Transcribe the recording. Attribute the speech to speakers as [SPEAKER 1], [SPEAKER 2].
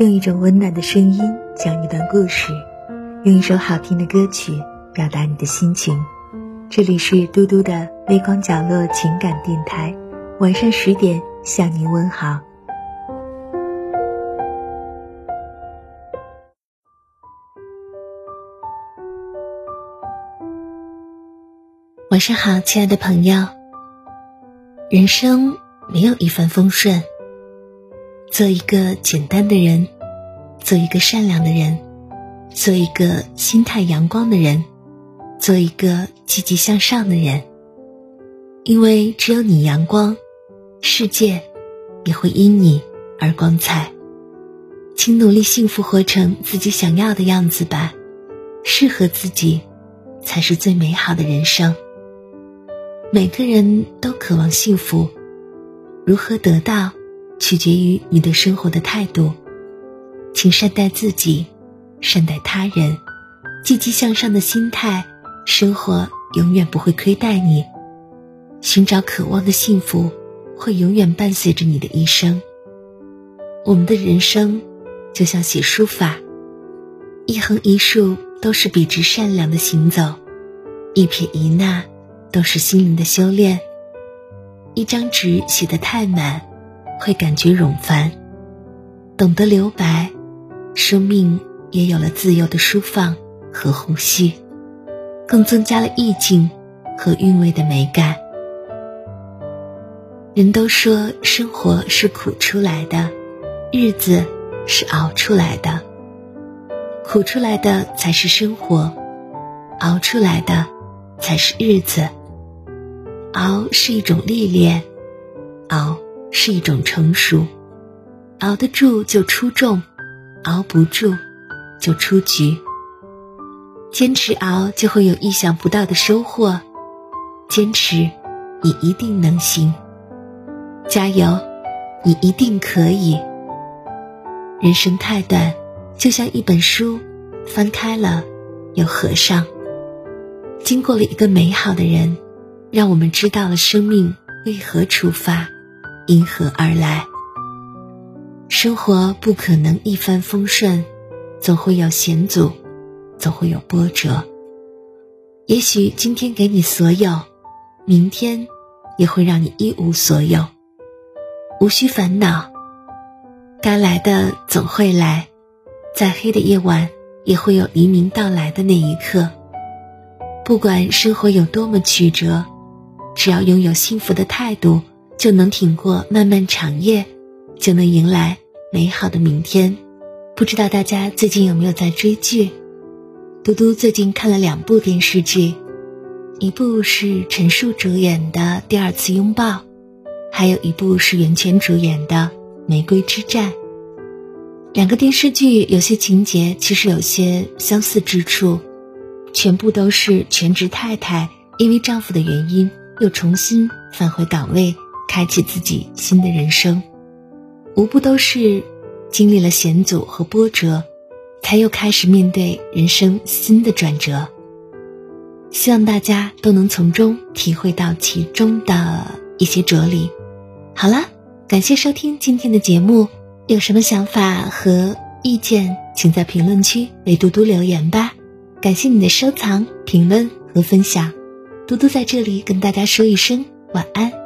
[SPEAKER 1] 用一种温暖的声音讲一段故事，用一首好听的歌曲表达你的心情。这里是嘟嘟的微光角落情感电台，晚上十点向您问好。晚上好，亲爱的朋友。人生没有一帆风顺，做一个简单的人，做一个善良的人，做一个心态阳光的人，做一个积极向上的人。因为只有你阳光，世界也会因你而光彩。请努力幸福，活成自己想要的样子吧，适合自己，才是最美好的人生。每个人都渴望幸福，如何得到，取决于你对生活的态度。请善待自己，善待他人，积极向上的心态，生活永远不会亏待你。寻找渴望的幸福，会永远伴随着你的一生。我们的人生就像写书法，一横一竖都是笔直善良的行走，一撇一捺。都是心灵的修炼。一张纸写得太满，会感觉冗繁；懂得留白，生命也有了自由的舒放和呼吸，更增加了意境和韵味的美感。人都说生活是苦出来的，日子是熬出来的，苦出来的才是生活，熬出来的才是日子。熬是一种历练，熬是一种成熟，熬得住就出众，熬不住就出局。坚持熬就会有意想不到的收获，坚持，你一定能行。加油，你一定可以。人生太短，就像一本书，翻开了又合上。经过了一个美好的人。让我们知道了生命为何出发，因何而来。生活不可能一帆风顺，总会有险阻，总会有波折。也许今天给你所有，明天也会让你一无所有。无需烦恼，该来的总会来，再黑的夜晚也会有黎明到来的那一刻。不管生活有多么曲折。只要拥有幸福的态度，就能挺过漫漫长夜，就能迎来美好的明天。不知道大家最近有没有在追剧？嘟嘟最近看了两部电视剧，一部是陈数主演的《第二次拥抱》，还有一部是袁泉主演的《玫瑰之战》。两个电视剧有些情节其实有些相似之处，全部都是全职太太因为丈夫的原因。又重新返回岗位，开启自己新的人生，无不都是经历了险阻和波折，才又开始面对人生新的转折。希望大家都能从中体会到其中的一些哲理。好了，感谢收听今天的节目，有什么想法和意见，请在评论区为嘟嘟留言吧。感谢你的收藏、评论和分享。嘟嘟在这里跟大家说一声晚安。